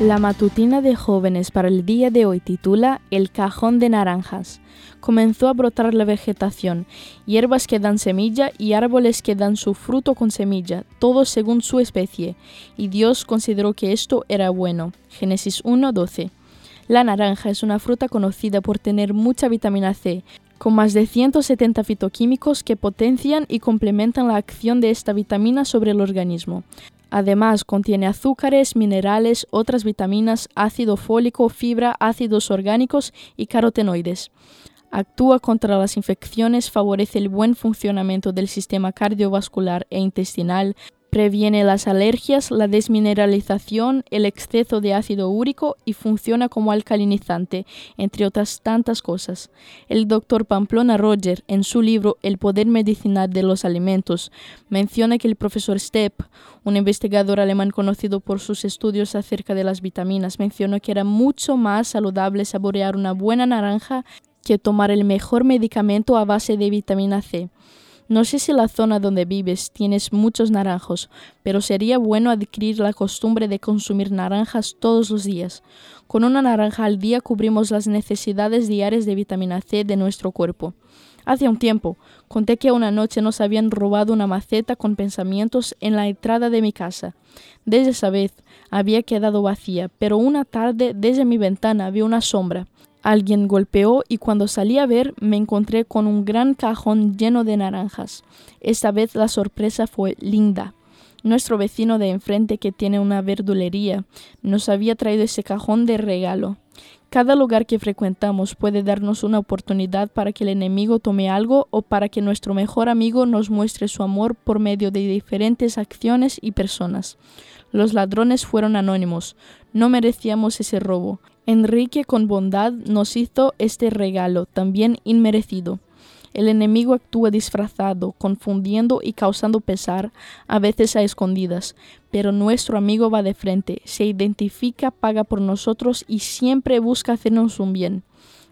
La matutina de jóvenes para el día de hoy titula El cajón de naranjas. Comenzó a brotar la vegetación, hierbas que dan semilla y árboles que dan su fruto con semilla, todos según su especie, y Dios consideró que esto era bueno. Génesis 1:12. La naranja es una fruta conocida por tener mucha vitamina C, con más de 170 fitoquímicos que potencian y complementan la acción de esta vitamina sobre el organismo. Además, contiene azúcares, minerales, otras vitaminas, ácido fólico, fibra, ácidos orgánicos y carotenoides. Actúa contra las infecciones, favorece el buen funcionamiento del sistema cardiovascular e intestinal, Previene las alergias, la desmineralización, el exceso de ácido úrico y funciona como alcalinizante, entre otras tantas cosas. El doctor Pamplona Roger, en su libro El poder medicinal de los alimentos, menciona que el profesor Stepp, un investigador alemán conocido por sus estudios acerca de las vitaminas, mencionó que era mucho más saludable saborear una buena naranja que tomar el mejor medicamento a base de vitamina C. No sé si la zona donde vives tienes muchos naranjos, pero sería bueno adquirir la costumbre de consumir naranjas todos los días. Con una naranja al día cubrimos las necesidades diarias de vitamina C de nuestro cuerpo. Hace un tiempo, conté que una noche nos habían robado una maceta con pensamientos en la entrada de mi casa. Desde esa vez había quedado vacía, pero una tarde desde mi ventana vi una sombra. Alguien golpeó y cuando salí a ver me encontré con un gran cajón lleno de naranjas. Esta vez la sorpresa fue linda. Nuestro vecino de enfrente que tiene una verdulería nos había traído ese cajón de regalo. Cada lugar que frecuentamos puede darnos una oportunidad para que el enemigo tome algo o para que nuestro mejor amigo nos muestre su amor por medio de diferentes acciones y personas. Los ladrones fueron anónimos. No merecíamos ese robo. Enrique con bondad nos hizo este regalo, también inmerecido. El enemigo actúa disfrazado, confundiendo y causando pesar, a veces a escondidas, pero nuestro amigo va de frente, se identifica, paga por nosotros y siempre busca hacernos un bien.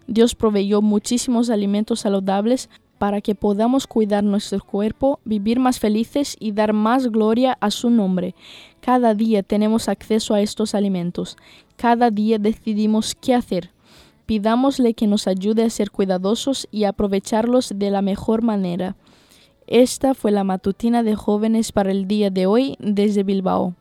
Dios proveyó muchísimos alimentos saludables para que podamos cuidar nuestro cuerpo, vivir más felices y dar más gloria a su nombre. Cada día tenemos acceso a estos alimentos. Cada día decidimos qué hacer. Pidámosle que nos ayude a ser cuidadosos y aprovecharlos de la mejor manera. Esta fue la matutina de jóvenes para el día de hoy desde Bilbao.